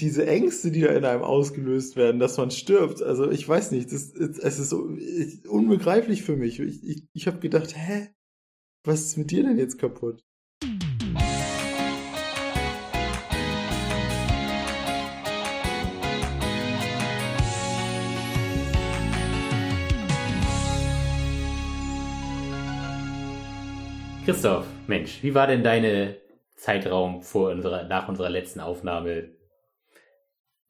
diese Ängste, die da in einem ausgelöst werden, dass man stirbt, also ich weiß nicht, das, es ist unbegreiflich für mich. Ich, ich, ich habe gedacht, hä, was ist mit dir denn jetzt kaputt? Christoph, Mensch, wie war denn deine Zeitraum vor unserer, nach unserer letzten Aufnahme,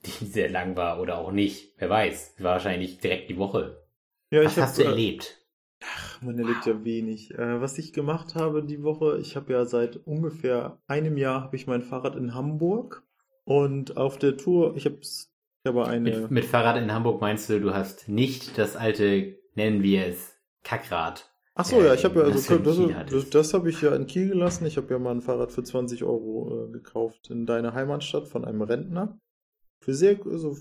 die sehr lang war oder auch nicht? Wer weiß, wahrscheinlich direkt die Woche. Ja, Was hast du erlebt? Ach, man erlebt ja wenig. Äh, was ich gemacht habe die Woche, ich habe ja seit ungefähr einem Jahr habe ich mein Fahrrad in Hamburg und auf der Tour, ich habe ich habe eine mit, mit Fahrrad in Hamburg meinst du, du hast nicht das alte, nennen wir es Kackrad Ach so, ja, ich habe ja, also, das, das, das habe ich ja in Kiel gelassen. Ich habe ja mal ein Fahrrad für 20 Euro äh, gekauft in deiner Heimatstadt von einem Rentner. Für sehr, also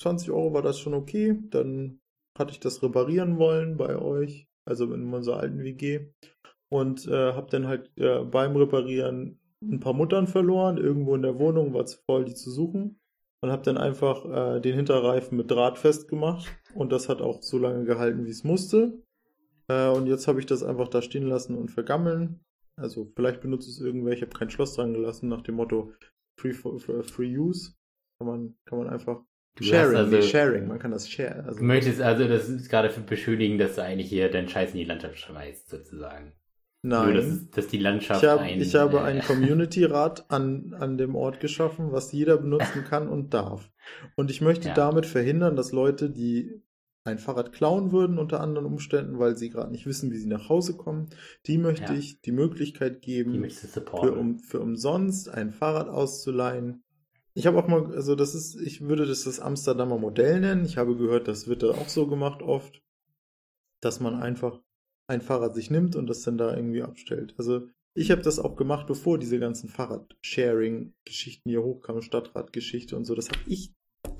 20 Euro war das schon okay. Dann hatte ich das reparieren wollen bei euch, also in unserer alten WG. Und äh, habe dann halt äh, beim Reparieren ein paar Muttern verloren. Irgendwo in der Wohnung war zu voll, die zu suchen. Und habe dann einfach äh, den Hinterreifen mit Draht festgemacht. Und das hat auch so lange gehalten, wie es musste. Äh, und jetzt habe ich das einfach da stehen lassen und vergammeln. Also vielleicht benutzt es irgendwer, ich habe kein Schloss dran gelassen, nach dem Motto Free, for, free Use. Kann man, kann man einfach Du Sharing, also, Sharing, man kann das share. Also du möchtest also, das ist gerade für beschönigen, dass du eigentlich hier deinen Scheiß in die Landschaft schmeißt, sozusagen. Nein. Nur, dass, dass die Landschaft ich, hab, ein, ich habe äh, ein Community-Rat an, an dem Ort geschaffen, was jeder benutzen kann und darf. Und ich möchte ja. damit verhindern, dass Leute, die ein Fahrrad klauen würden unter anderen Umständen, weil sie gerade nicht wissen, wie sie nach Hause kommen. Die möchte ja. ich die Möglichkeit geben, für, um, für umsonst ein Fahrrad auszuleihen. Ich habe auch mal, also das ist, ich würde das das Amsterdamer Modell nennen. Ich habe gehört, das wird da auch so gemacht oft, dass man einfach ein Fahrrad sich nimmt und das dann da irgendwie abstellt. Also ich habe das auch gemacht, bevor diese ganzen Fahrrad-Sharing-Geschichten hier hochkamen, Stadtradgeschichte und so. Das habe ich,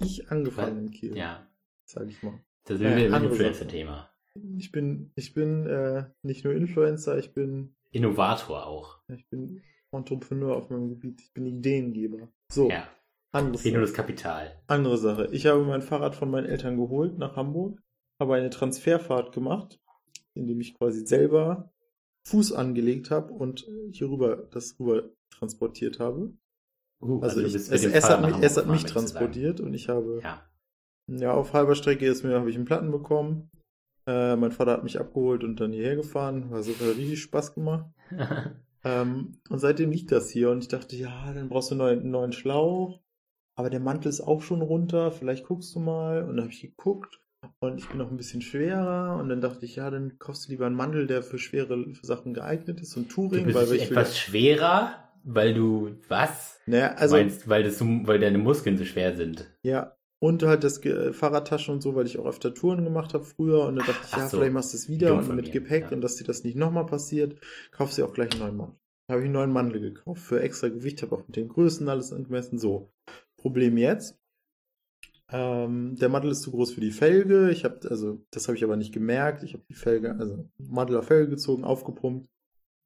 ich angefangen in Kiel. Ja. Sag ich mal. Da sind wir im Influencer-Thema. Ich bin, ich bin äh, nicht nur Influencer, ich bin Innovator auch. Ich bin Entrepreneur auf meinem Gebiet. Ich bin Ideengeber. So. Ja. Anderes nur das Kapital. Andere Sache. Ich habe mein Fahrrad von meinen Eltern geholt nach Hamburg, habe eine Transferfahrt gemacht, indem ich quasi selber Fuß angelegt habe und hier rüber das rüber transportiert habe. Uh, also, also ich, es, es, hat mich, es hat mich transportiert und ich habe ja. Ja, auf halber Strecke ist mir, habe ich einen Platten bekommen. Äh, mein Vater hat mich abgeholt und dann hierher gefahren. Also hat richtig Spaß gemacht. ähm, und seitdem liegt das hier und ich dachte, ja, dann brauchst du einen neuen, einen neuen Schlauch. Aber der Mantel ist auch schon runter, vielleicht guckst du mal. Und dann habe ich geguckt und ich bin noch ein bisschen schwerer. Und dann dachte ich, ja, dann kaufst du lieber einen Mantel, der für schwere für Sachen geeignet ist. Und Touring, du bist weil ich etwas will, schwerer, weil du was? Naja, also meinst, weil das, weil deine Muskeln so schwer sind. Ja, und halt das Ge Fahrradtaschen und so, weil ich auch öfter Touren gemacht habe früher. Und dann dachte ich, ja, so. vielleicht machst du es wieder und mit Gepäck ja. und dass dir das nicht nochmal passiert, kaufst du auch gleich einen neuen Mantel. Da habe ich einen neuen Mantel gekauft für extra Gewicht, habe auch mit den Größen alles angemessen. So. Problem jetzt. Ähm, der Mantel ist zu groß für die Felge. Ich habe, also, das habe ich aber nicht gemerkt. Ich habe die Felge, also Mantel auf Felge gezogen, aufgepumpt.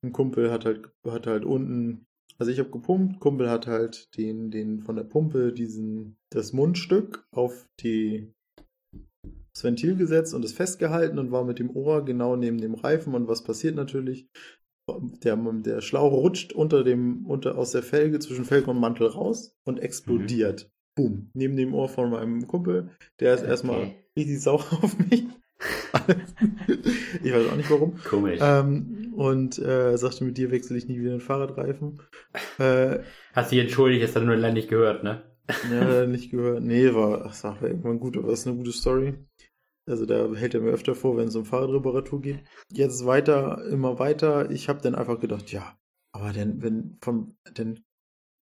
Ein Kumpel hat halt, hat halt unten also ich habe gepumpt, Kumpel hat halt den, den von der Pumpe diesen, das Mundstück auf die, das Ventil gesetzt und es festgehalten und war mit dem Ohr genau neben dem Reifen und was passiert natürlich? Der, der Schlauch rutscht unter dem, unter, aus der Felge zwischen Felge und Mantel raus und explodiert. Mhm. Boom. Neben dem Ohr von meinem Kumpel. Der ist okay. erstmal richtig sauer auf mich. ich weiß auch nicht warum. Komisch. Ähm, und äh, sagte, mit dir wechsle ich nie wieder den Fahrradreifen. Äh, Hast dich entschuldigt, hast du nur leider nicht gehört, ne? ja, nicht gehört. Nee, war, ach, war irgendwann gut, aber das ist eine gute Story. Also da hält er mir öfter vor, wenn es um Fahrradreparatur geht. Jetzt weiter, immer weiter. Ich habe dann einfach gedacht, ja, aber denn, wenn vom, denn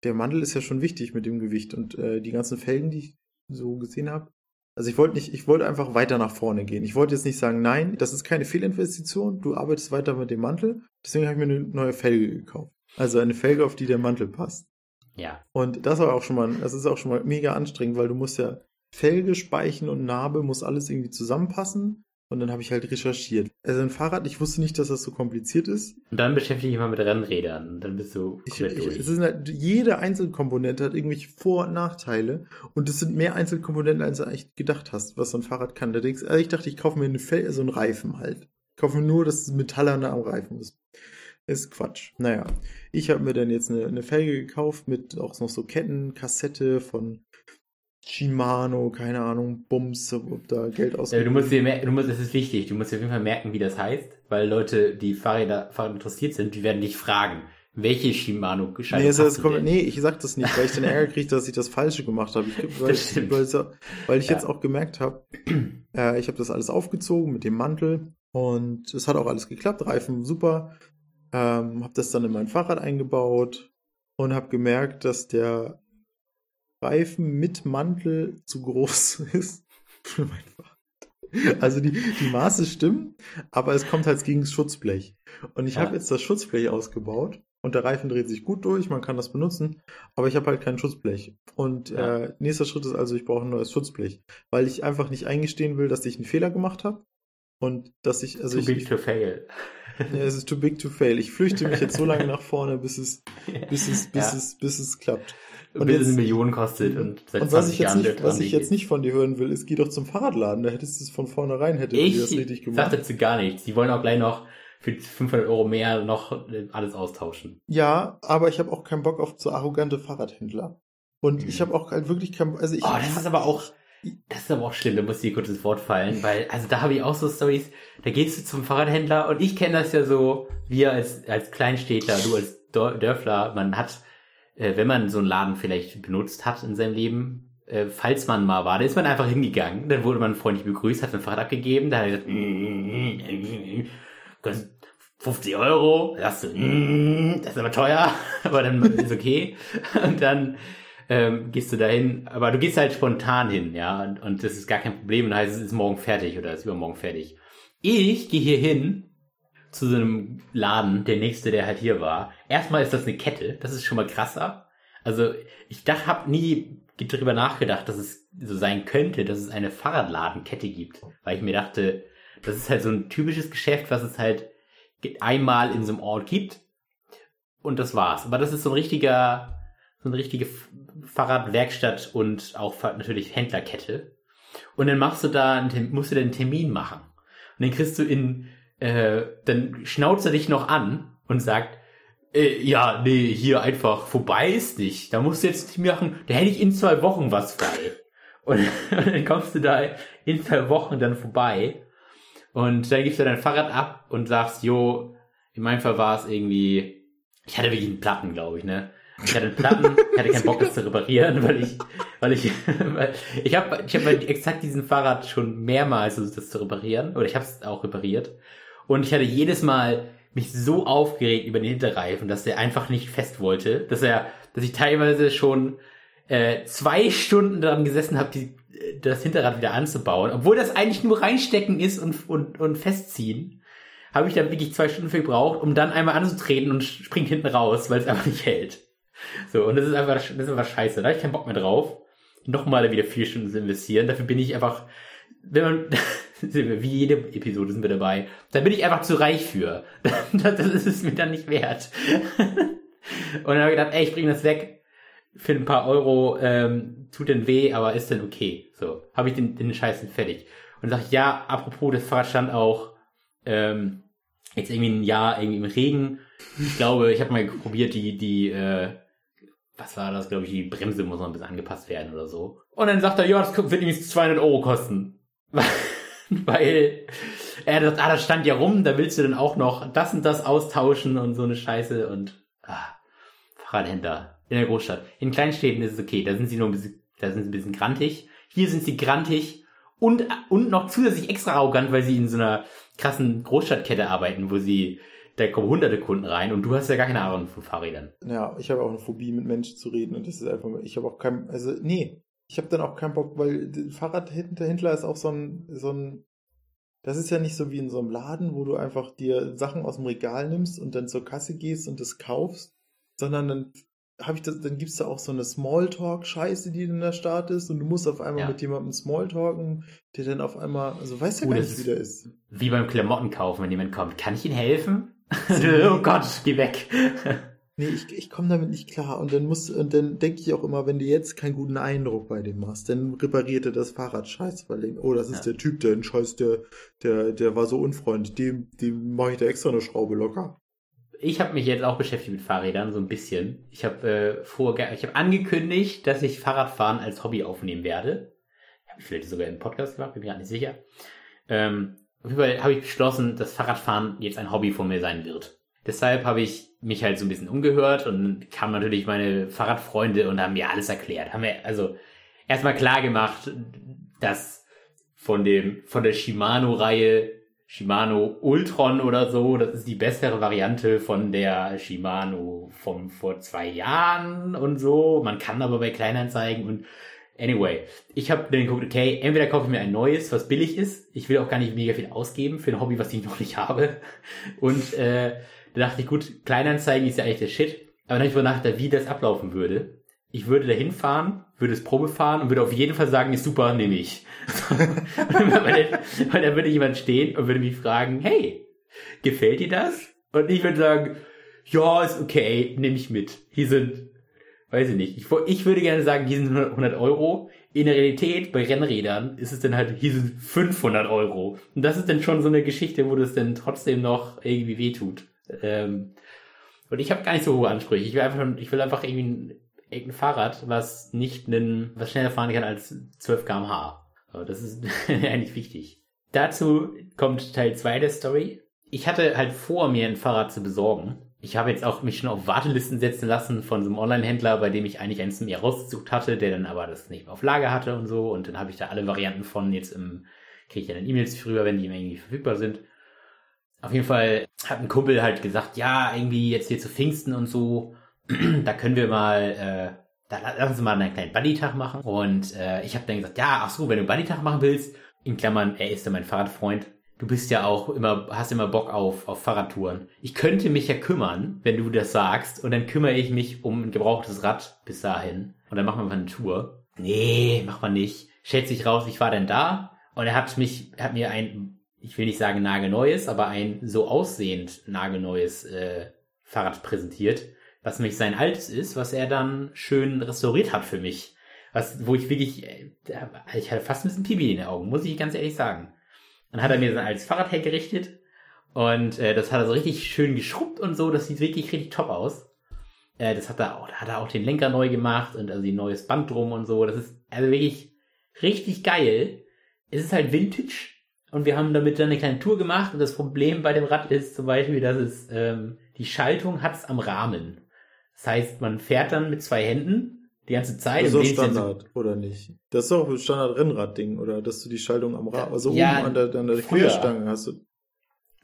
der Mandel ist ja schon wichtig mit dem Gewicht und äh, die ganzen Felgen, die ich so gesehen habe, also ich wollte nicht, ich wollte einfach weiter nach vorne gehen. Ich wollte jetzt nicht sagen, nein, das ist keine Fehlinvestition, du arbeitest weiter mit dem Mantel. Deswegen habe ich mir eine neue Felge gekauft. Also eine Felge, auf die der Mantel passt. Ja. Und das war auch schon mal, das ist auch schon mal mega anstrengend, weil du musst ja Felge, Speichen und Narbe muss alles irgendwie zusammenpassen. Und dann habe ich halt recherchiert. Also ein Fahrrad, ich wusste nicht, dass das so kompliziert ist. Und dann beschäftige ich mich mal mit Rennrädern. Und dann bist du ich, ich, es ist halt, jede Einzelkomponente hat irgendwelche Vor- und Nachteile. Und es sind mehr Einzelkomponenten, als du eigentlich gedacht hast, was so ein Fahrrad kann. Da denkst, also ich dachte, ich kaufe mir eine Fel so einen Reifen halt. Ich kaufe mir nur, dass es Metallerne am Reifen ist. Ist Quatsch. Naja, ich habe mir dann jetzt eine, eine Felge gekauft mit auch noch so Ketten, Kassette von Shimano, keine Ahnung, Bums, ob da Geld ausgeben. Ja, du musst dir merken, du musst, es ist wichtig, du musst dir auf jeden Fall merken, wie das heißt, weil Leute, die Fahrräder, Fahrräder interessiert sind, die werden dich fragen, welche Shimano Schaltung nee, kommt, nee, ich sag das nicht, weil ich den Ärger kriege, dass ich das Falsche gemacht habe. Ich, weil, ich, weil, ich ja. jetzt auch gemerkt habe, äh, ich habe das alles aufgezogen mit dem Mantel und es hat auch alles geklappt, Reifen super. Ähm, habe das dann in mein Fahrrad eingebaut und habe gemerkt, dass der Reifen mit Mantel zu groß ist für mein Fahrrad. Also die, die Maße stimmen, aber es kommt halt gegen das Schutzblech. Und ich ja. habe jetzt das Schutzblech ausgebaut und der Reifen dreht sich gut durch, man kann das benutzen, aber ich habe halt kein Schutzblech. Und ja. äh, nächster Schritt ist also, ich brauche ein neues Schutzblech, weil ich einfach nicht eingestehen will, dass ich einen Fehler gemacht habe und dass ich also too ich, big to fail. Ja, es ist too big to fail. Ich flüchte mich jetzt so lange nach vorne, bis es bis es bis ja. es bis es klappt. Und bis es eine Million kostet und seit und was ich jetzt nicht, was ich jetzt nicht von dir hören will, ist, geh doch zum Fahrradladen. Da hättest du es von vornherein hätte ich das richtig gemacht. Ich sag dazu gar nichts. Die wollen auch gleich noch für 500 Euro mehr noch äh, alles austauschen. Ja, aber ich habe auch keinen Bock auf so arrogante Fahrradhändler. Und mhm. ich habe auch wirklich keinen, also ich. Oh, das ist aber auch, das ist aber auch schlimm, da muss ich dir kurz ins Wort fallen, weil, also da habe ich auch so Stories, da gehst du zum Fahrradhändler und ich kenne das ja so, wir als, als Kleinstädter, du als Dörfler, man hat äh, wenn man so einen Laden vielleicht benutzt hat in seinem Leben, äh, falls man mal war, da ist man einfach hingegangen, dann wurde man freundlich begrüßt, hat sein Fahrrad abgegeben, da hat er gesagt, kostet 50 Euro, da hast du, das ist aber teuer, aber dann ist okay. Und dann ähm, gehst du dahin, aber du gehst halt spontan hin, ja, und, und das ist gar kein Problem, und dann heißt es, ist morgen fertig oder ist übermorgen fertig. Ich gehe hier hin zu so einem Laden, der nächste, der halt hier war. Erstmal ist das eine Kette, das ist schon mal krasser. Also ich dachte, habe nie darüber nachgedacht, dass es so sein könnte, dass es eine Fahrradladenkette gibt, weil ich mir dachte, das ist halt so ein typisches Geschäft, was es halt einmal in so einem Ort gibt und das war's. Aber das ist so ein richtiger, so eine richtige Fahrradwerkstatt und auch natürlich Händlerkette. Und dann machst du da, einen, musst du einen Termin machen. Und dann kriegst du in äh, dann schnauzt er dich noch an und sagt, äh, ja, nee, hier einfach vorbei ist nicht. Da musst du jetzt nicht machen, da hätte ich in zwei Wochen was frei. Und, und dann kommst du da in zwei Wochen dann vorbei und dann gibst du dein Fahrrad ab und sagst, jo, in meinem Fall war es irgendwie, ich hatte wirklich einen Platten, glaube ich, ne? Ich hatte einen Platten, ich hatte keinen Bock, das zu reparieren, weil ich, weil ich, weil ich habe, ich habe exakt diesen Fahrrad schon mehrmals versucht, das zu reparieren, oder ich habe es auch repariert. Und ich hatte jedes Mal mich so aufgeregt über den Hinterreifen, dass er einfach nicht fest wollte, dass er, dass ich teilweise schon äh, zwei Stunden daran gesessen habe, die, das Hinterrad wieder anzubauen, obwohl das eigentlich nur reinstecken ist und, und, und festziehen, habe ich dann wirklich zwei Stunden für gebraucht, um dann einmal anzutreten und springt hinten raus, weil es einfach nicht hält. So, und das ist einfach, das ist einfach scheiße. Da habe ich keinen Bock mehr drauf, nochmal wieder vier Stunden zu investieren. Dafür bin ich einfach, wenn man, wie jede Episode sind wir dabei. Da bin ich einfach zu reich für. das ist es mir dann nicht wert. Und dann habe ich gedacht, ey, ich bringe das weg für ein paar Euro, ähm, tut denn weh, aber ist denn okay. So, habe ich den, den Scheiß fertig. Und dann sag ich, ja, apropos, das Fahrrad stand auch ähm, jetzt irgendwie ein Jahr irgendwie im Regen. Ich glaube, ich habe mal probiert, die, die, äh, was war das, glaube ich, die Bremse muss noch ein bisschen angepasst werden oder so. Und dann sagt er, ja, das wird irgendwie 200 Euro kosten. weil er das, ah, das stand ja rum, da willst du dann auch noch das und das austauschen und so eine Scheiße und ah, Fahrradhändler in der Großstadt. In Kleinstädten ist es okay, da sind sie nur ein bisschen, da sind sie ein bisschen grantig. Hier sind sie grantig und, und noch zusätzlich extra arrogant, weil sie in so einer krassen Großstadtkette arbeiten, wo sie da kommen hunderte Kunden rein und du hast ja gar keine Ahnung von Fahrrädern. Ja, ich habe auch eine Phobie, mit Menschen zu reden und das ist einfach, ich habe auch kein, also nee, ich habe dann auch keinen Bock, weil Fahrradhändler ist auch so ein, so ein, das ist ja nicht so wie in so einem Laden, wo du einfach dir Sachen aus dem Regal nimmst und dann zur Kasse gehst und das kaufst, sondern dann habe ich das, dann gibt's da auch so eine Smalltalk-Scheiße, die dann da Start ist und du musst auf einmal ja. mit jemandem Smalltalken, der dann auf einmal, also weiß ja oh, gar nicht, wie der ist. Wie beim Klamottenkaufen, wenn jemand kommt. Kann ich Ihnen helfen? oh Gott, geh weg. Nee, ich, ich komme damit nicht klar. Und dann muss, und dann denke ich auch immer, wenn du jetzt keinen guten Eindruck bei dem machst, dann repariert er das Fahrrad scheiße, weil dem, oh, das ist ja. der Typ, der Scheiß, der, der, der war so unfreundlich, dem, dem mache ich da extra eine Schraube locker ich habe mich jetzt auch beschäftigt mit Fahrrädern, so ein bisschen. Ich habe äh, vor, ich habe angekündigt, dass ich Fahrradfahren als Hobby aufnehmen werde. Habe ich vielleicht sogar im Podcast gemacht, bin mir gar nicht sicher. Ähm, auf jeden Fall habe ich beschlossen, dass Fahrradfahren jetzt ein Hobby von mir sein wird. Deshalb habe ich mich halt so ein bisschen umgehört und kamen natürlich meine Fahrradfreunde und haben mir alles erklärt. Haben wir also erstmal klar gemacht, dass von dem, von der Shimano-Reihe Shimano Ultron oder so. Das ist die bessere Variante von der Shimano von vor zwei Jahren und so. Man kann aber bei Kleinanzeigen und anyway. Ich habe dann geguckt, okay, entweder kaufe ich mir ein neues, was billig ist. Ich will auch gar nicht mega viel ausgeben für ein Hobby, was ich noch nicht habe. Und äh, da dachte ich, gut, Kleinanzeigen ist ja eigentlich der Shit. Aber dann habe ich wohl nachgedacht, wie das ablaufen würde ich würde da hinfahren, würde es Probe fahren und würde auf jeden Fall sagen, ist super, nehme ich. weil, weil da würde jemand stehen und würde mich fragen, hey, gefällt dir das? Und ich würde sagen, ja, ist okay, nehme ich mit. Hier sind, weiß ich nicht, ich, ich würde gerne sagen, hier sind 100 Euro. In der Realität, bei Rennrädern, ist es dann halt, hier sind 500 Euro. Und das ist dann schon so eine Geschichte, wo das dann trotzdem noch irgendwie wehtut. Ähm, und ich habe gar nicht so hohe Ansprüche. Ich will einfach, ich will einfach irgendwie ein Fahrrad, was nicht einen, was schneller fahren kann als 12 kmh. Das ist eigentlich wichtig. Dazu kommt Teil 2 der Story. Ich hatte halt vor, mir ein Fahrrad zu besorgen. Ich habe jetzt auch mich schon auf Wartelisten setzen lassen von so einem Online-Händler, bei dem ich eigentlich eins mir rausgesucht hatte, der dann aber das nicht mehr auf Lager hatte und so. Und dann habe ich da alle Varianten von jetzt im, kriege ich dann E-Mails früher, wenn die irgendwie verfügbar sind. Auf jeden Fall hat ein Kumpel halt gesagt, ja, irgendwie jetzt hier zu Pfingsten und so, da können wir mal, äh, da lass uns mal einen kleinen Buddy-Tag machen. Und äh, ich habe dann gesagt, ja, ach so, wenn du Buddy-Tag machen willst, in Klammern, er ist ja mein Fahrradfreund, du bist ja auch immer, hast immer Bock auf, auf Fahrradtouren. Ich könnte mich ja kümmern, wenn du das sagst, und dann kümmere ich mich um ein gebrauchtes Rad bis dahin. Und dann machen wir mal eine Tour. Nee, mach mal nicht. Schätze sich raus, ich war denn da. Und er hat mich, hat mir ein, ich will nicht sagen nagelneues, aber ein so aussehend nagelneues äh, Fahrrad präsentiert was nämlich sein altes ist, was er dann schön restauriert hat für mich. Was, wo ich wirklich, äh, ich hatte fast ein bisschen Pipi in den Augen, muss ich ganz ehrlich sagen. Dann hat er mir sein altes Fahrrad hergerichtet und äh, das hat er so richtig schön geschrubbt und so, das sieht wirklich richtig top aus. Äh, das hat er auch, da hat er auch den Lenker neu gemacht und also die neues Band drum und so. Das ist also wirklich richtig geil. Es ist halt Vintage und wir haben damit dann eine kleine Tour gemacht und das Problem bei dem Rad ist zum Beispiel, dass es ähm, die Schaltung hat's am Rahmen. Das heißt, man fährt dann mit zwei Händen die ganze Zeit. Das ist doch Standard, oder nicht? Das ist doch ein Standard-Rennrad-Ding, oder? Dass du die Schaltung am Rad, also ja, oben an der, an der Querstange hast du.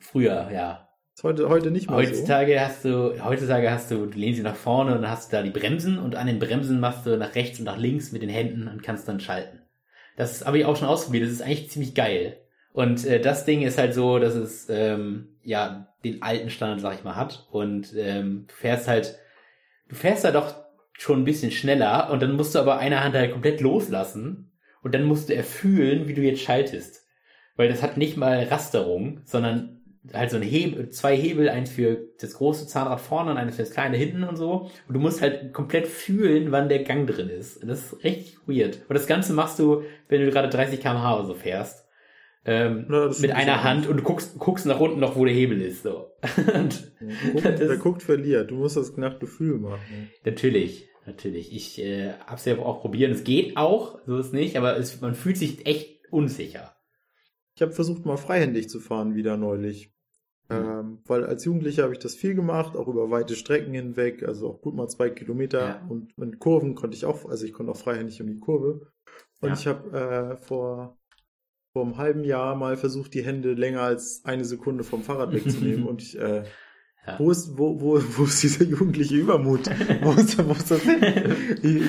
Früher, ja. Ist heute, heute nicht mehr heutzutage so. hast du, heutzutage hast du, du lehnst sie nach vorne und dann hast du da die Bremsen und an den Bremsen machst du nach rechts und nach links mit den Händen und kannst dann schalten. Das habe ich auch schon ausprobiert. Das ist eigentlich ziemlich geil. Und äh, das Ding ist halt so, dass es ähm, ja den alten Standard, sag ich mal, hat. Und ähm, du fährst halt du fährst da doch schon ein bisschen schneller und dann musst du aber eine Hand halt komplett loslassen und dann musst du erfühlen, wie du jetzt schaltest. Weil das hat nicht mal Rasterung, sondern halt so ein Hebel, zwei Hebel, eins für das große Zahnrad vorne und eines für das kleine hinten und so. Und du musst halt komplett fühlen, wann der Gang drin ist. Und das ist richtig weird. Und das Ganze machst du, wenn du gerade 30 km/h oder so fährst ähm, Na, mit einer Hand und du guckst, guckst nach unten noch, wo der Hebel ist. So. guckt, der guckt verliert. Du musst das nach Gefühl machen. Natürlich, natürlich. Ich äh, hab's ja auch probiert. Es geht auch, so ist nicht, aber es, man fühlt sich echt unsicher. Ich habe versucht, mal freihändig zu fahren wieder neulich. Mhm. Ähm, weil als Jugendlicher habe ich das viel gemacht, auch über weite Strecken hinweg, also auch gut mal zwei Kilometer. Ja. Und mit Kurven konnte ich auch, also ich konnte auch freihändig um die Kurve. Und ja. ich habe äh, vor vor einem halben Jahr mal versucht, die Hände länger als eine Sekunde vom Fahrrad wegzunehmen und ich, äh, ja. wo ist, wo, wo, wo ist dieser jugendliche Übermut? wo ist, wo ist das hin? Ich,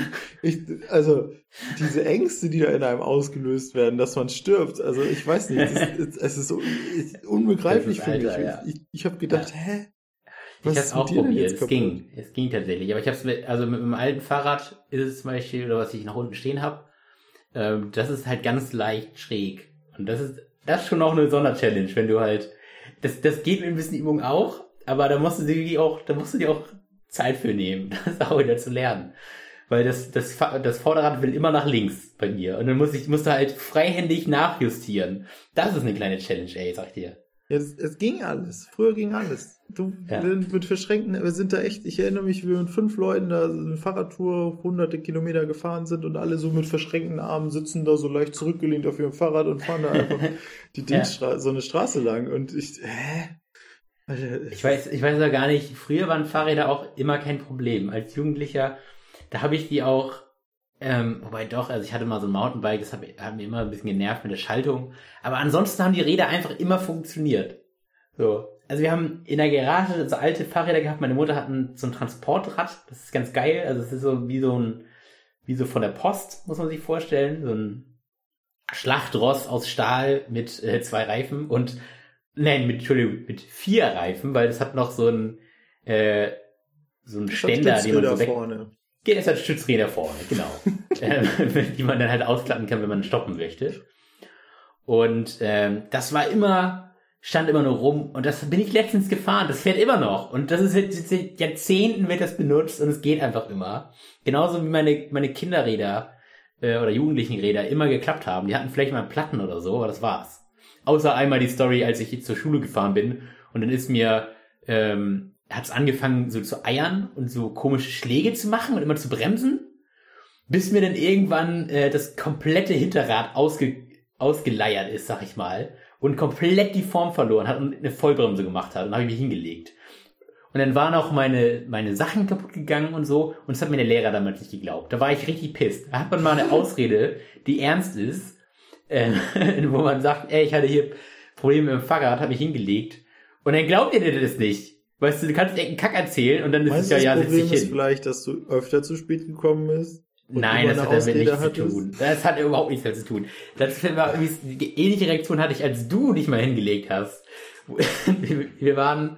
ich, also, diese Ängste, die da in einem ausgelöst werden, dass man stirbt, also ich weiß nicht, es, es ist, unbegreiflich für mich. Ja. Ich, ich habe gedacht, ja. hä? Was ich habe auch probiert. Es ging. Es ging tatsächlich. Aber ich habe es mit, also mit einem alten Fahrrad ist es zum Beispiel, oder was ich nach unten stehen habe, ähm, das ist halt ganz leicht schräg. Und das ist, das ist schon auch eine Sonderchallenge, wenn du halt, das, das geht mit ein bisschen Übung auch, aber da musst du dir auch, da musst du dir auch Zeit für nehmen, das auch wieder zu lernen. Weil das, das, das Vorderrad will immer nach links bei mir. Und dann muss ich, musst du halt freihändig nachjustieren. Das ist eine kleine Challenge, ey, sag ich dir. Ja, es, ging alles. Früher ging alles. Du ja. mit verschränkten, wir sind da echt, ich erinnere mich, wie wir mit fünf Leuten da eine Fahrradtour hunderte Kilometer gefahren sind und alle so mit verschränkten Armen sitzen da so leicht zurückgelehnt auf ihrem Fahrrad und fahren da einfach die Dingstra ja. so eine Straße lang. Und ich, hä? Ich weiß, ich weiß ja gar nicht, früher waren Fahrräder auch immer kein Problem. Als Jugendlicher, da habe ich die auch ähm, wobei doch, also ich hatte mal so ein Mountainbike, das hat, hat mir immer ein bisschen genervt mit der Schaltung. Aber ansonsten haben die Räder einfach immer funktioniert. So. Also wir haben in der Garage so alte Fahrräder gehabt. Meine Mutter hat ein, so ein Transportrad. Das ist ganz geil. Also es ist so wie so ein, wie so von der Post, muss man sich vorstellen. So ein Schlachtross aus Stahl mit äh, zwei Reifen und, nein, mit, Entschuldigung, mit vier Reifen, weil das hat noch so ein, äh, so ein Ständer, den man so weg, vorne. Geht halt Stützräder vorne, genau. ähm, die man dann halt ausklappen kann, wenn man stoppen möchte. Und ähm, das war immer, stand immer nur rum. Und das bin ich letztens gefahren. Das fährt immer noch. Und das ist seit Jahrzehnten wird das benutzt und es geht einfach immer. Genauso wie meine, meine Kinderräder äh, oder Jugendlichenräder immer geklappt haben. Die hatten vielleicht mal Platten oder so, aber das war's. Außer einmal die Story, als ich zur Schule gefahren bin und dann ist mir ähm, hat es angefangen so zu eiern und so komische Schläge zu machen und immer zu bremsen, bis mir dann irgendwann äh, das komplette Hinterrad ausge ausgeleiert ist, sag ich mal, und komplett die Form verloren hat und eine Vollbremse gemacht hat und habe ich mich hingelegt. Und dann waren auch meine, meine Sachen kaputt gegangen und so. Und das hat mir der Lehrer damals nicht geglaubt. Da war ich richtig pisst. Da hat man mal eine Ausrede, die ernst ist, äh, wo man sagt, ey, ich hatte hier Probleme mit dem Fahrrad, habe mich hingelegt. Und dann glaubt ihr dir das nicht. Weißt du, du kannst irgendeinen Kack erzählen und dann ist Meinst es ja, ja, setz dich hin. ist vielleicht, dass du öfter zu spät gekommen bist? Nein, das hat damit nichts zu tun. Das hat überhaupt nichts damit zu tun. Das war die ähnliche Reaktion hatte ich, als du dich mal hingelegt hast. Wir waren,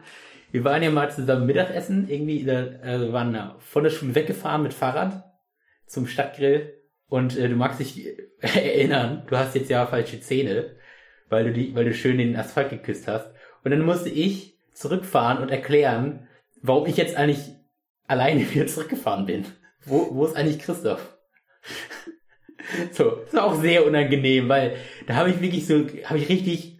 wir waren ja mal zusammen Mittagessen, irgendwie, also wir waren von der Schule weggefahren mit Fahrrad zum Stadtgrill und äh, du magst dich erinnern, du hast jetzt ja falsche Zähne, weil du die, weil du schön den Asphalt geküsst hast. Und dann musste ich zurückfahren und erklären, warum ich jetzt eigentlich alleine wieder zurückgefahren bin. Wo, wo ist eigentlich Christoph? so, das war auch sehr unangenehm, weil da habe ich wirklich so, habe ich richtig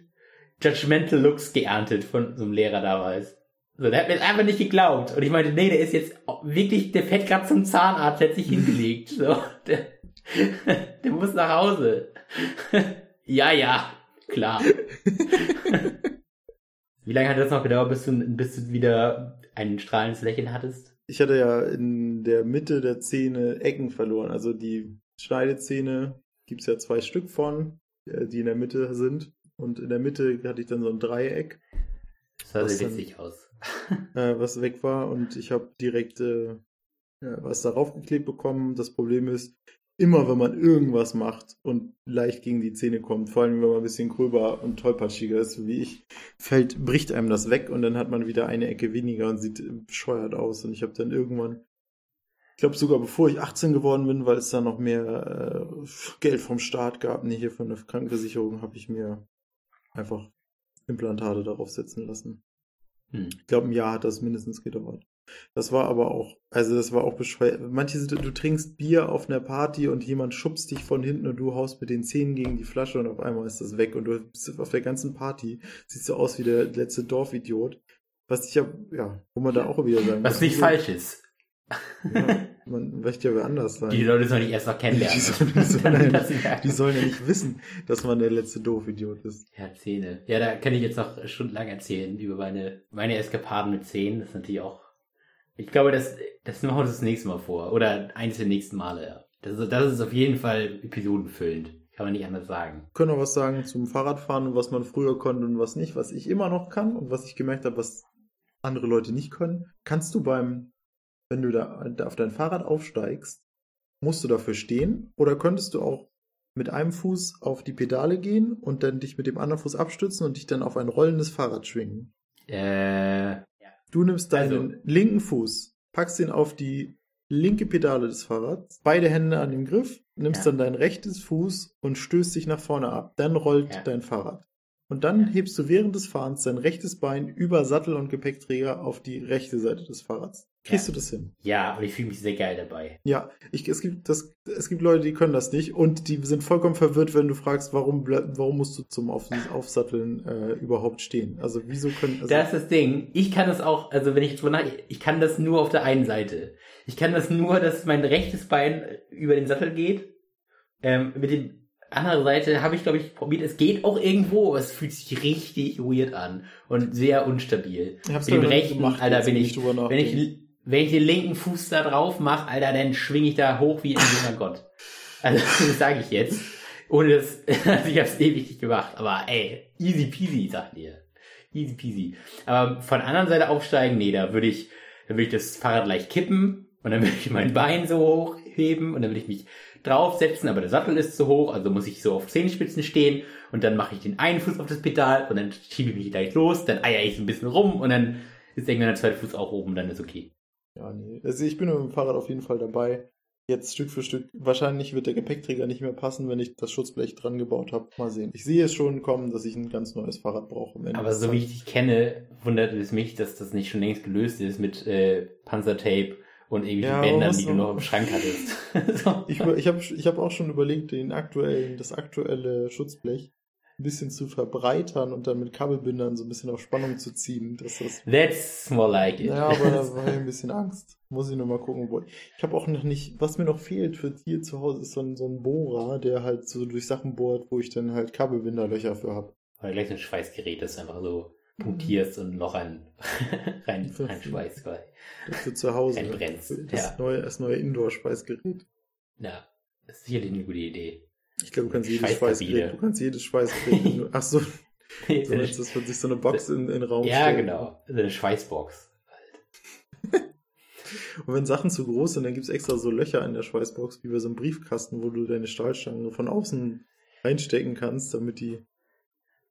judgmental Looks geerntet von so einem Lehrer damals. So, der hat mir einfach nicht geglaubt. Und ich meinte, nee, der ist jetzt wirklich, der fährt gerade zum Zahnarzt, der hat sich hingelegt. So, der, der muss nach Hause. ja, ja, klar. Wie lange hat das noch gedauert, bis du, bis du wieder ein strahlendes Lächeln hattest? Ich hatte ja in der Mitte der Zähne Ecken verloren. Also die Schneidezähne gibt's ja zwei Stück von, äh, die in der Mitte sind. Und in der Mitte hatte ich dann so ein Dreieck. Das sah sehr witzig aus. Äh, was weg war und ich habe direkt äh, was darauf geklebt bekommen. Das Problem ist, immer wenn man irgendwas macht und leicht gegen die Zähne kommt, vor allem wenn man ein bisschen gröber und tollpatschiger ist, wie ich, fällt, bricht einem das weg und dann hat man wieder eine Ecke weniger und sieht bescheuert aus. Und ich habe dann irgendwann, ich glaube sogar bevor ich 18 geworden bin, weil es da noch mehr äh, Geld vom Staat gab, nicht hier von der Krankenversicherung, habe ich mir einfach Implantate darauf setzen lassen. Hm. Ich glaube, ein Jahr hat das mindestens gedauert. Das war aber auch, also das war auch bescheuert. Manche sind, du trinkst Bier auf einer Party und jemand schubst dich von hinten und du haust mit den Zähnen gegen die Flasche und auf einmal ist das weg und du bist auf der ganzen Party, siehst du aus wie der letzte Dorfidiot. Was ich ja, ja, wo man da auch wieder sagen Was nicht falsch ist. Ja, man möchte ja wer anders sein. Die Leute sollen nicht erst noch kennenlernen. Die sollen, die, sollen ja, die sollen, ja, nicht wissen, dass man der letzte Doofidiot ist. Ja, Zähne. Ja, da kann ich jetzt noch stundenlang erzählen über meine, meine Eskapaden mit Zähnen. Das ist natürlich auch ich glaube, das, das machen wir uns das nächste Mal vor. Oder eines der nächsten Male, ja. Das ist, das ist auf jeden Fall episodenfüllend. Kann man nicht anders sagen. Können wir was sagen zum Fahrradfahren und was man früher konnte und was nicht, was ich immer noch kann und was ich gemerkt habe, was andere Leute nicht können. Kannst du beim, wenn du da, da auf dein Fahrrad aufsteigst, musst du dafür stehen oder könntest du auch mit einem Fuß auf die Pedale gehen und dann dich mit dem anderen Fuß abstützen und dich dann auf ein rollendes Fahrrad schwingen? Äh, Du nimmst deinen also. linken Fuß, packst ihn auf die linke Pedale des Fahrrads, beide Hände an den Griff, nimmst ja. dann dein rechtes Fuß und stößt dich nach vorne ab. Dann rollt ja. dein Fahrrad. Und dann hebst du während des Fahrens dein rechtes Bein über Sattel und Gepäckträger auf die rechte Seite des Fahrrads. Kriegst ja. du das hin? Ja, und ich fühle mich sehr geil dabei. Ja, ich, es, gibt das, es gibt Leute, die können das nicht und die sind vollkommen verwirrt, wenn du fragst, warum, warum musst du zum Auf, Aufsatteln äh, überhaupt stehen? Also wieso können... Also das ist das Ding. Ich kann das auch, also wenn ich drüber nach, ich kann das nur auf der einen Seite. Ich kann das nur, dass mein rechtes Bein über den Sattel geht. Ähm, mit dem andere Seite habe ich, glaube ich, probiert. Es geht auch irgendwo, aber es fühlt sich richtig weird an und sehr unstabil. Ich hab's Mit dem rechten, gemacht, Alter, bin ich, wenn ich, wenn ich den linken Fuß da drauf mache, Alter, dann schwinge ich da hoch wie ein junger Gott. Also, das sage ich jetzt. Ohne das, also ich habe es ewig nicht gemacht. Aber ey, easy peasy, sagt ihr. Easy peasy. Aber von der anderen Seite aufsteigen, nee, da würde ich, da würde ich das Fahrrad leicht kippen und dann würde ich mein Bein so hochheben und dann würde ich mich draufsetzen, aber der Sattel ist zu hoch, also muss ich so auf Zehenspitzen stehen und dann mache ich den einen Fuß auf das Pedal und dann schiebe ich mich gleich los, dann eier ich ein bisschen rum und dann ist irgendwann der zweite Fuß auch oben, dann ist okay. Ja, nee. Also ich bin mit dem Fahrrad auf jeden Fall dabei. Jetzt Stück für Stück. Wahrscheinlich wird der Gepäckträger nicht mehr passen, wenn ich das Schutzblech dran gebaut habe. Mal sehen. Ich sehe es schon kommen, dass ich ein ganz neues Fahrrad brauche. Aber so wie ich dich kenne, wundert es mich, dass das nicht schon längst gelöst ist mit äh, Panzertape und irgendwelche ja, Bändern, die du noch im Schrank hattest. so. Ich, ich habe ich hab auch schon überlegt, den aktuellen, das aktuelle Schutzblech ein bisschen zu verbreitern und dann mit Kabelbindern so ein bisschen auf Spannung zu ziehen. Dass das That's more like it. Ja, aber da war ich ein bisschen Angst. Muss ich nur mal gucken. Wo ich habe auch noch nicht, was mir noch fehlt für hier zu Hause, ist so ein, so ein Bohrer, der halt so durch Sachen bohrt, wo ich dann halt Kabelbinderlöcher für habe. Oder gleich so ein Schweißgerät, das einfach so punktierst und noch ein rein, rein Schweiß quasi. Für zu Hause. Einbrennst. Das, ja. neue, das neue Indoor-Schweißgerät. Ja, das ist sicherlich eine gute Idee. Ich glaube, du kannst jedes Schweißgerät, du kannst jedes Schweißgerät, ach so, so jetzt, dass man sich so eine Box in, in den Raum Ja, stellt. genau, so eine Schweißbox. Und wenn Sachen zu groß sind, dann gibt es extra so Löcher in der Schweißbox, wie bei so einem Briefkasten, wo du deine Stahlstangen von außen reinstecken kannst, damit die,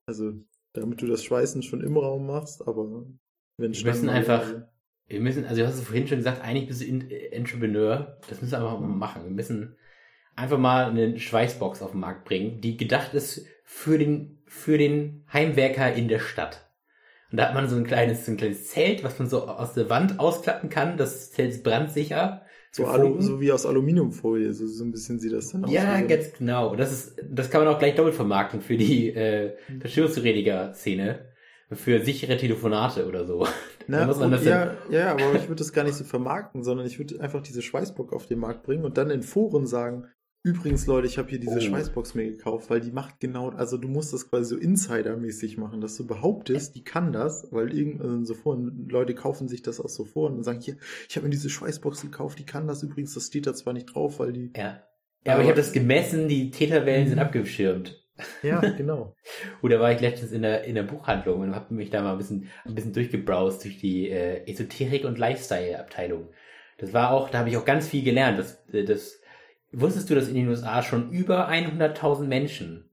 also damit du das Schweißen schon im Raum machst, aber wenn Wir müssen einfach, wir müssen, also du hast es vorhin schon gesagt, eigentlich bist du Entrepreneur, das müssen wir einfach mal machen. Wir müssen einfach mal eine Schweißbox auf den Markt bringen, die gedacht ist für den, für den Heimwerker in der Stadt. Und da hat man so ein kleines, so ein kleines Zelt, was man so aus der Wand ausklappen kann. Das Zelt ist brandsicher. So, Alu, so wie aus Aluminiumfolie, so, so ein bisschen sieht das dann aus. Ja, ganz genau. Das ist, das kann man auch gleich doppelt vermarkten für die äh, mhm. Verschwörungstheoretiker-Szene. Für sichere Telefonate oder so. Na, und, ja, ja, aber ich würde das gar nicht so vermarkten, sondern ich würde einfach diese Schweißbock auf den Markt bringen und dann in Foren sagen, Übrigens, Leute, ich habe hier diese oh. Schweißbox mir gekauft, weil die macht genau, also du musst das quasi so Insider-mäßig machen, dass du behauptest, die kann das, weil irgend also so vor, Leute kaufen sich das auch so vor und sagen, hier, ich habe mir diese Schweißbox gekauft, die kann das übrigens, das steht da zwar nicht drauf, weil die. Ja. Ja, aber, aber ich habe das gemessen, die Täterwellen sind mhm. abgeschirmt. Ja, genau. Oder war ich letztens in der, in der Buchhandlung und habe mich da mal ein bisschen, ein bisschen durchgebrowst durch die äh, Esoterik- und Lifestyle-Abteilung. Das war auch, da habe ich auch ganz viel gelernt. Das, äh, das Wusstest du, dass in den USA schon über 100.000 Menschen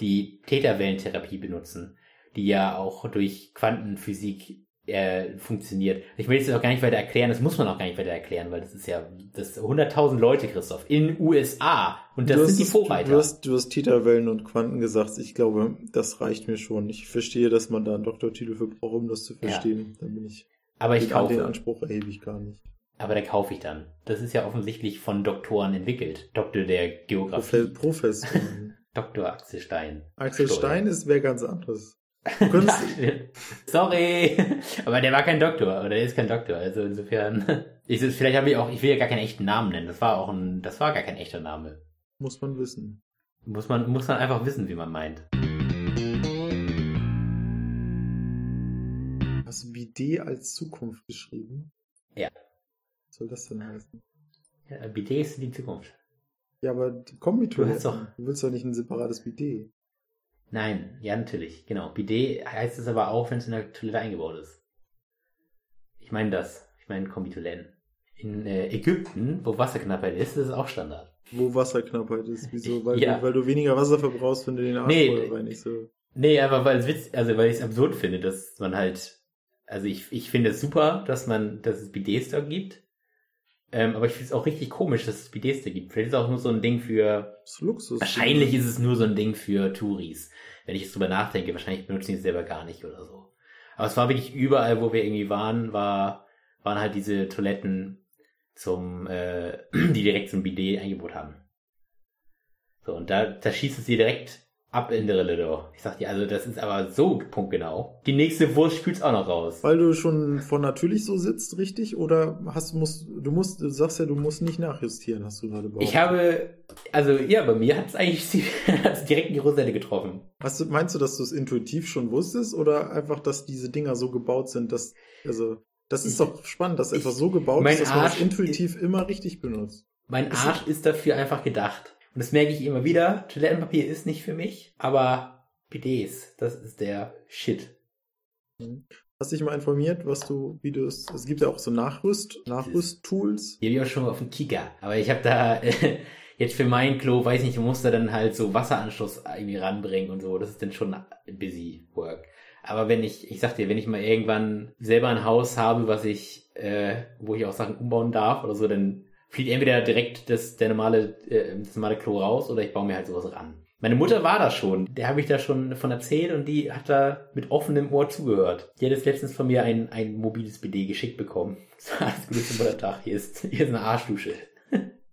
die Täterwellentherapie benutzen, die ja auch durch Quantenphysik äh, funktioniert. Ich will es auch gar nicht weiter erklären, das muss man auch gar nicht weiter erklären, weil das ist ja das 100.000 Leute, Christoph, in USA und das du sind die Vorreiter. Du hast, du hast Täterwellen und Quanten gesagt, ich glaube, das reicht mir schon. Ich verstehe, dass man da einen Doktortitel für braucht, um das zu verstehen. Ja. Da bin ich. Aber ich kaufe. Den Anspruch erhebe ich gar nicht. Aber der kaufe ich dann. Das ist ja offensichtlich von Doktoren entwickelt. Doktor der Geografie. Professor. Dr. Axel Stein. Axel Stein ist wer ganz anderes. Sorry, aber der war kein Doktor oder der ist kein Doktor. Also insofern, ich, vielleicht habe ich auch, ich will ja gar keinen echten Namen nennen. Das war auch ein, das war gar kein echter Name. Muss man wissen. Muss man, muss man einfach wissen, wie man meint. Hast du Bidet als Zukunft geschrieben? Ja soll das denn heißen? Ja, Bidet ist die Zukunft. Ja, aber Kombitoiletten. Du, du willst doch nicht ein separates Bidet. Nein, ja, natürlich, genau. Bidet heißt es aber auch, wenn es in der Toilette eingebaut ist. Ich meine das. Ich meine Kombitoiletten. In äh, Ägypten, wo Wasserknappheit ist, ist es auch Standard. Wo Wasserknappheit ist? Wieso? Weil, ja. du, weil du weniger Wasser verbrauchst, wenn du den Arsch nee, reinigst. So. Nee, aber weil es witz, also weil ich es absurd finde, dass man halt Also ich, ich finde es super, dass man, dass es Bidets da gibt. Ähm, aber ich finde es auch richtig komisch, dass es Bidets da gibt. Vielleicht ist es auch nur so ein Ding für. Das ist Luxus. Wahrscheinlich ist es nur so ein Ding für Touris. Wenn ich jetzt drüber nachdenke, wahrscheinlich benutzen die es selber gar nicht oder so. Aber es war wirklich überall, wo wir irgendwie waren, war, waren halt diese Toiletten zum, äh, die direkt zum Bidet Eingebot haben. So, und da, da schießt es sie direkt ab in der Rille doch. Ich sag dir, also das ist aber so punktgenau. Die nächste Wurst spült's auch noch raus. Weil du schon von natürlich so sitzt, richtig? Oder hast musst du musst du sagst ja, du musst nicht nachjustieren, hast du gerade behauptet. Ich habe also ja, bei mir hat es eigentlich hat's direkt in die Roselle getroffen. Hast du, meinst du, dass du es intuitiv schon wusstest oder einfach, dass diese Dinger so gebaut sind, dass also das ist doch spannend, dass etwas so gebaut ist, dass man es intuitiv immer richtig benutzt. Mein Arsch ist dafür einfach gedacht. Und das merke ich immer wieder. Toilettenpapier ist nicht für mich, aber PDs, das ist der Shit. Hast dich mal informiert, was du, wie du es, es gibt ja auch so Nachrüst, Nachrüst-Tools. Die habe ich auch schon mal auf dem Kicker. Aber ich habe da, jetzt für mein Klo, weiß nicht, du musst da dann halt so Wasseranschluss irgendwie ranbringen und so. Das ist dann schon busy work. Aber wenn ich, ich sag dir, wenn ich mal irgendwann selber ein Haus habe, was ich, äh, wo ich auch Sachen umbauen darf oder so, dann fliegt entweder direkt das, der normale, äh, das normale Klo raus oder ich baue mir halt sowas ran. Meine Mutter war da schon. Der habe ich da schon von erzählt und die hat da mit offenem Ohr zugehört. Die hat jetzt letztens von mir ein, ein mobiles BD geschickt bekommen. Alles Gute zum Muttertag. Hier ist, hier ist eine Arschdusche.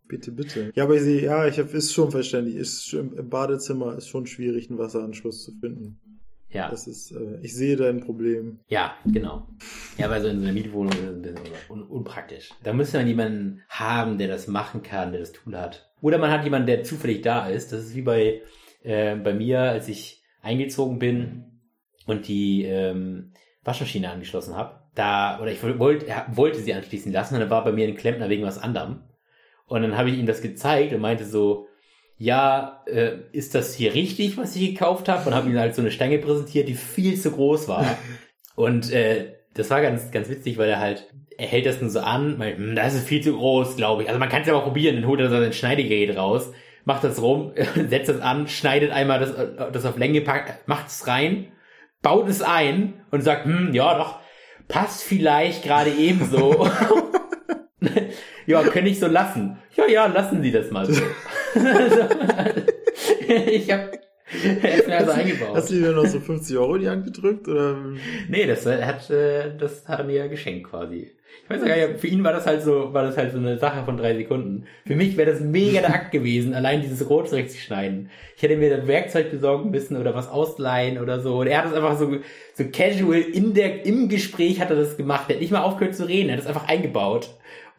Bitte, bitte. Ja, aber ich sehe, ja, ich hab, ist schon verständlich. Ist im Badezimmer ist schon schwierig, einen Wasseranschluss zu finden. Ja. Das ist, äh, ich sehe dein Problem. Ja, genau. Ja, weil so in so einer Mietwohnung ist es ein bisschen un unpraktisch. Da müsste man jemanden haben, der das machen kann, der das Tool hat. Oder man hat jemanden, der zufällig da ist. Das ist wie bei, äh, bei mir, als ich eingezogen bin und die ähm, Waschmaschine angeschlossen habe. Da, oder ich wollte, wollte sie anschließen lassen und dann war bei mir ein Klempner wegen was anderem. Und dann habe ich ihm das gezeigt und meinte so, ja, äh, ist das hier richtig, was ich gekauft habe? Und habe ihm halt so eine Stange präsentiert, die viel zu groß war. Und äh, das war ganz, ganz witzig, weil er halt, er hält das nur so an, meint, hm, das ist viel zu groß, glaube ich. Also man kann es ja auch probieren, dann holt er so ein Schneidegerät raus, macht das rum, setzt das an, schneidet einmal das, das auf Länge, packt, macht es rein, baut es ein und sagt, hm, ja doch, passt vielleicht gerade ebenso. ja, kann ich so lassen. Ja, ja, lassen Sie das mal so. ich hab ist mir also eingebaut. Hast du dir noch so 50 Euro in die Hand gedrückt? Oder? Nee, das hat, äh, das hat er mir ja geschenkt quasi. Ich weiß gar nicht, für ihn war das halt so, war das halt so eine Sache von drei Sekunden. Für mich wäre das mega der Akt gewesen, allein dieses Rot zurechtzuschneiden. Ich hätte mir das Werkzeug besorgen müssen oder was ausleihen oder so. Und er hat das einfach so, so casual in der, im Gespräch hat er das gemacht. Er hat nicht mal aufgehört zu reden, er hat das einfach eingebaut,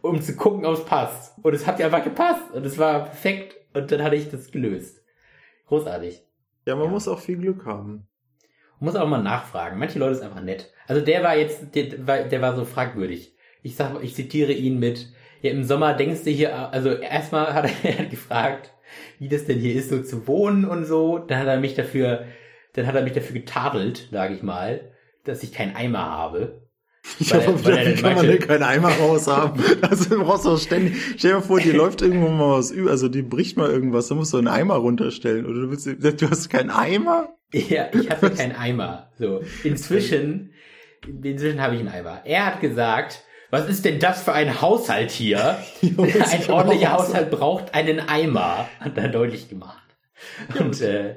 um zu gucken, ob es passt. Und es hat ja einfach gepasst. Und es war perfekt. Und dann hatte ich das gelöst. Großartig. Ja, man ja. muss auch viel Glück haben. Man muss auch mal nachfragen. Manche Leute sind einfach nett. Also der war jetzt, der, war, der war so fragwürdig. Ich sag, ich zitiere ihn mit, ja, im Sommer denkst du hier, also erstmal hat er gefragt, wie das denn hier ist, so zu wohnen und so. Dann hat er mich dafür, dann hat er mich dafür getadelt, sage ich mal, dass ich keinen Eimer habe. Ich weil, hoffe, weil wie kann man denn keinen Eimer raus haben? Also du brauchst auch ständig. Stell dir vor, dir läuft irgendwo mal was über, also die bricht mal irgendwas, dann musst du einen Eimer runterstellen. Oder du willst, du hast keinen Eimer? Ja, ich hatte keinen Eimer. So. Inzwischen, inzwischen habe ich einen Eimer. Er hat gesagt, was ist denn das für ein Haushalt hier? ein ordentlicher Haushalt braucht einen Eimer, hat er deutlich gemacht. Und äh,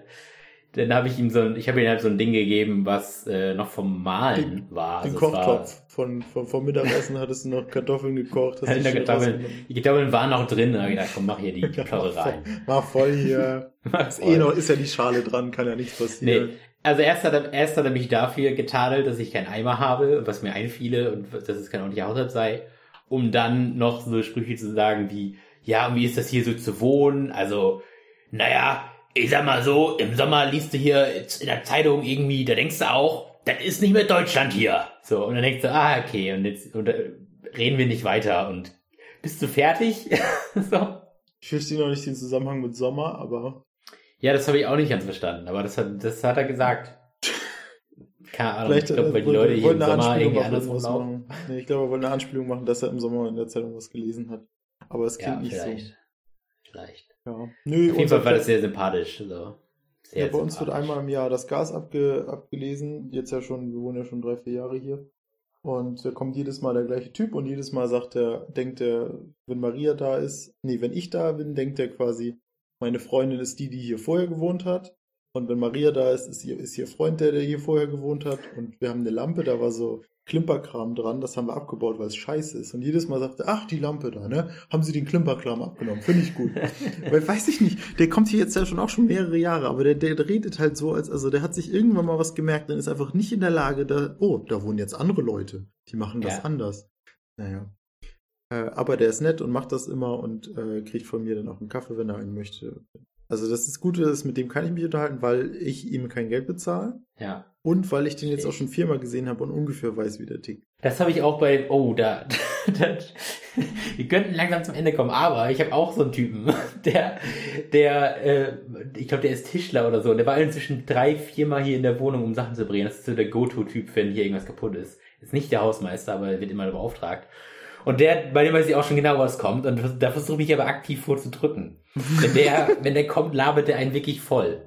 dann habe ich ihm so ein, ich habe ihm halt so ein Ding gegeben, was äh, noch vom Malen den, war. Den also Kochtopf von, von, vom Mittagessen hattest du noch Kartoffeln gekocht. Hast die, Kartoffeln, die Kartoffeln waren noch drin. Da habe ich gedacht, komm, mach hier die Kartoffel rein. Mach voll hier. ist, eh noch, ist ja die Schale dran, kann ja nichts passieren. Nee. Also erst hat, er, erst hat er mich dafür getadelt, dass ich keinen Eimer habe, was mir einfiele und dass es kein ordentlicher Haushalt sei, um dann noch so Sprüche zu sagen wie, ja, und wie ist das hier so zu wohnen? Also, naja, ich sag mal so, im Sommer liest du hier in der Zeitung irgendwie, da denkst du auch, das ist nicht mehr Deutschland hier. So, und dann denkst du, ah, okay, und jetzt und, äh, reden wir nicht weiter und bist du fertig? so. Ich verstehe noch nicht den Zusammenhang mit Sommer, aber. Ja, das habe ich auch nicht ganz verstanden, aber das hat, das hat er gesagt. Keine Ahnung, Vielleicht, ich glaube, weil die Leute hier im Sommer irgendwie anders rumlaufen. Nee, ich glaube, er wollte eine Anspielung machen, dass er im Sommer in der Zeitung was gelesen hat. Aber es klingt ja, nicht vielleicht. so. Vielleicht. Ja. Nö, Auf jeden Fall war das sehr sympathisch. So. Sehr ja, bei uns wird einmal im Jahr das Gas abge abgelesen. Jetzt ja schon, wir wohnen ja schon drei, vier Jahre hier. Und da kommt jedes Mal der gleiche Typ und jedes Mal sagt er, denkt er, wenn Maria da ist, nee, wenn ich da bin, denkt er quasi, meine Freundin ist die, die hier vorher gewohnt hat. Und wenn Maria da ist, ist ihr, ist ihr Freund der, der hier vorher gewohnt hat. Und wir haben eine Lampe, da war so Klimperkram dran, das haben wir abgebaut, weil es scheiße ist. Und jedes Mal sagt er, ach, die Lampe da, ne? Haben sie den Klimperkram abgenommen. Finde ich gut. weil weiß ich nicht, der kommt hier jetzt ja schon auch schon mehrere Jahre, aber der, der redet halt so, als, also der hat sich irgendwann mal was gemerkt und ist einfach nicht in der Lage, da, oh, da wohnen jetzt andere Leute. Die machen das ja. anders. Naja. Äh, aber der ist nett und macht das immer und äh, kriegt von mir dann auch einen Kaffee, wenn er einen möchte. Also das ist Gute mit dem kann ich mich unterhalten, weil ich ihm kein Geld bezahle. Ja. Und weil ich den jetzt auch schon viermal gesehen habe und ungefähr weiß, wie der tickt. Das habe ich auch bei, oh, da, da wir könnten langsam zum Ende kommen, aber ich habe auch so einen Typen, der, der, äh, ich glaube, der ist Tischler oder so, der war inzwischen drei, viermal hier in der Wohnung, um Sachen zu bringen. Das ist so der Go-To-Typ, wenn hier irgendwas kaputt ist. Ist nicht der Hausmeister, aber er wird immer beauftragt. Und der, bei dem weiß ich auch schon genau, was kommt. Und da versuche ich aber aktiv vorzudrücken. wenn der, wenn der kommt, labert der einen wirklich voll.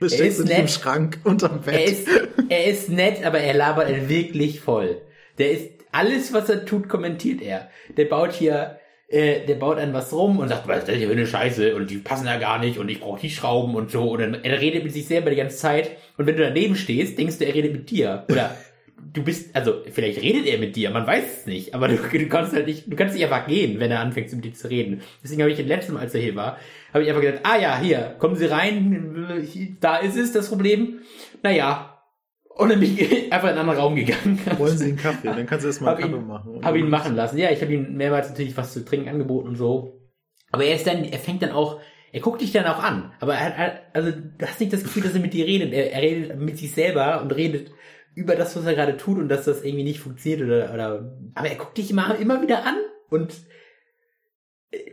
Du stehst in im Schrank unterm Bett. Er ist, er ist nett, aber er labert einen wirklich voll. Der ist, alles was er tut, kommentiert er. Der baut hier, äh, der baut an was rum und sagt, was ist das hier für eine Scheiße und die passen da gar nicht und ich brauche die Schrauben und so. Und dann, er redet mit sich selber die ganze Zeit. Und wenn du daneben stehst, denkst du, er redet mit dir. Oder du bist, also vielleicht redet er mit dir, man weiß es nicht, aber du, du kannst halt nicht, du kannst nicht einfach gehen, wenn er anfängt mit dir zu reden. Deswegen habe ich das letzte Mal, als er hier war, habe ich einfach gedacht, ah ja, hier, kommen Sie rein, da ist es, das Problem. Naja. Und dann bin ich einfach in einen anderen Raum gegangen. Wollen Sie einen Kaffee? Dann kannst du erstmal einen Kaffee ihn, machen. Habe ihn machen lassen. Ja, ich habe ihm mehrmals natürlich was zu trinken angeboten und so. Aber er ist dann, er fängt dann auch, er guckt dich dann auch an. Aber er, also du hast nicht das Gefühl, dass er mit dir redet. Er, er redet mit sich selber und redet über das, was er gerade tut und dass das irgendwie nicht funktioniert oder, oder, aber er guckt dich immer, immer wieder an und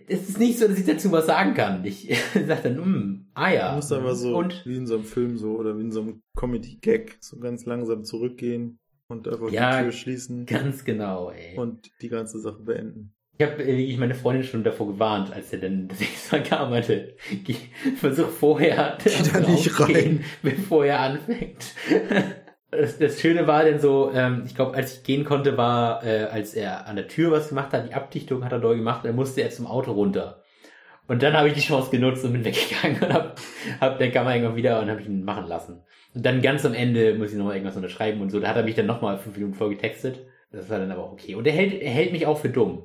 es ist nicht so, dass ich dazu was sagen kann. Ich sage dann, mm, ah ja. Du musst aber so, und, wie in so einem Film so, oder wie in so einem Comedy-Gag, so ganz langsam zurückgehen und einfach ja, die Tür schließen. ganz genau, ey. Und die ganze Sache beenden. Ich habe wirklich meine Freundin schon davor gewarnt, als er dann das nächste Mal kam, meinte, versuch vorher da nicht rein, bevor er anfängt das, das Schöne war denn so, ähm, ich glaube, als ich gehen konnte, war, äh, als er an der Tür was gemacht hat, die Abdichtung hat er doll gemacht, dann musste er zum Auto runter. Und dann habe ich die Chance genutzt und bin weggegangen und hab, hab dann kam er irgendwann wieder und habe ihn machen lassen. Und dann ganz am Ende muss ich nochmal irgendwas unterschreiben und so. Da hat er mich dann nochmal fünf Minuten vorgetextet. Das war dann aber okay. Und er hält, er hält mich auch für dumm.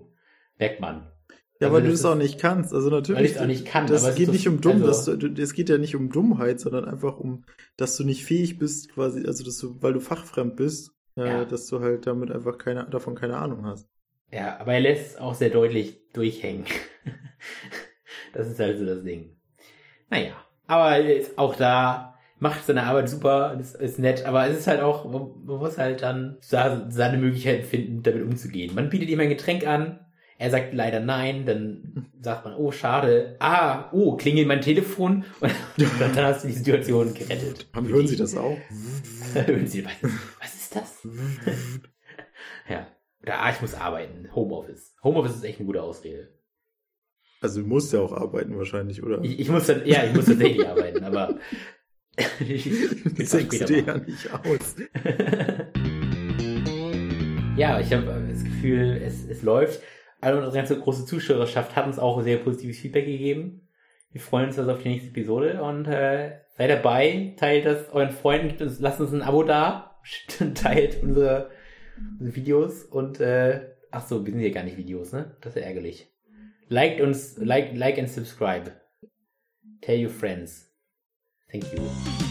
Beckmann. Ja, also weil du es auch nicht kannst. Also natürlich. Weil ich es auch nicht kann. Das geht nicht um dumm. Also, dass du, es geht ja nicht um Dummheit, sondern einfach um, dass du nicht fähig bist, quasi, also dass du, weil du fachfremd bist, äh, ja. dass du halt damit einfach keine, davon keine Ahnung hast. Ja, aber er lässt auch sehr deutlich durchhängen. das ist halt so das Ding. Naja, aber ist auch da macht seine Arbeit super, das ist nett, aber es ist halt auch, man muss halt dann seine Möglichkeiten finden, damit umzugehen. Man bietet ihm ein Getränk an, er sagt leider nein, dann sagt man, oh, schade. Ah, oh, klingelt mein Telefon und dann hast du die Situation gerettet. Haben, hören Sie das auch? hören Sie, was, was ist das? ja. Oder, ah, ich muss arbeiten. Homeoffice. Homeoffice ist echt eine gute Ausrede. Also du musst ja auch arbeiten wahrscheinlich, oder? Ich, ich muss dann, ja, ich muss tatsächlich arbeiten, aber ich, sechst dir ja nicht aus. ja, ich habe das Gefühl, es, es läuft alle unsere ganze große Zuschauerschaft hat uns auch sehr positives Feedback gegeben. Wir freuen uns also auf die nächste Episode und äh, seid dabei, teilt das euren Freunden, lasst uns ein Abo da, teilt unsere, unsere Videos und äh, ach so, wir sind hier gar nicht Videos, ne? Das ist ja ärgerlich. Liked uns, like, like and subscribe. Tell your friends. Thank you.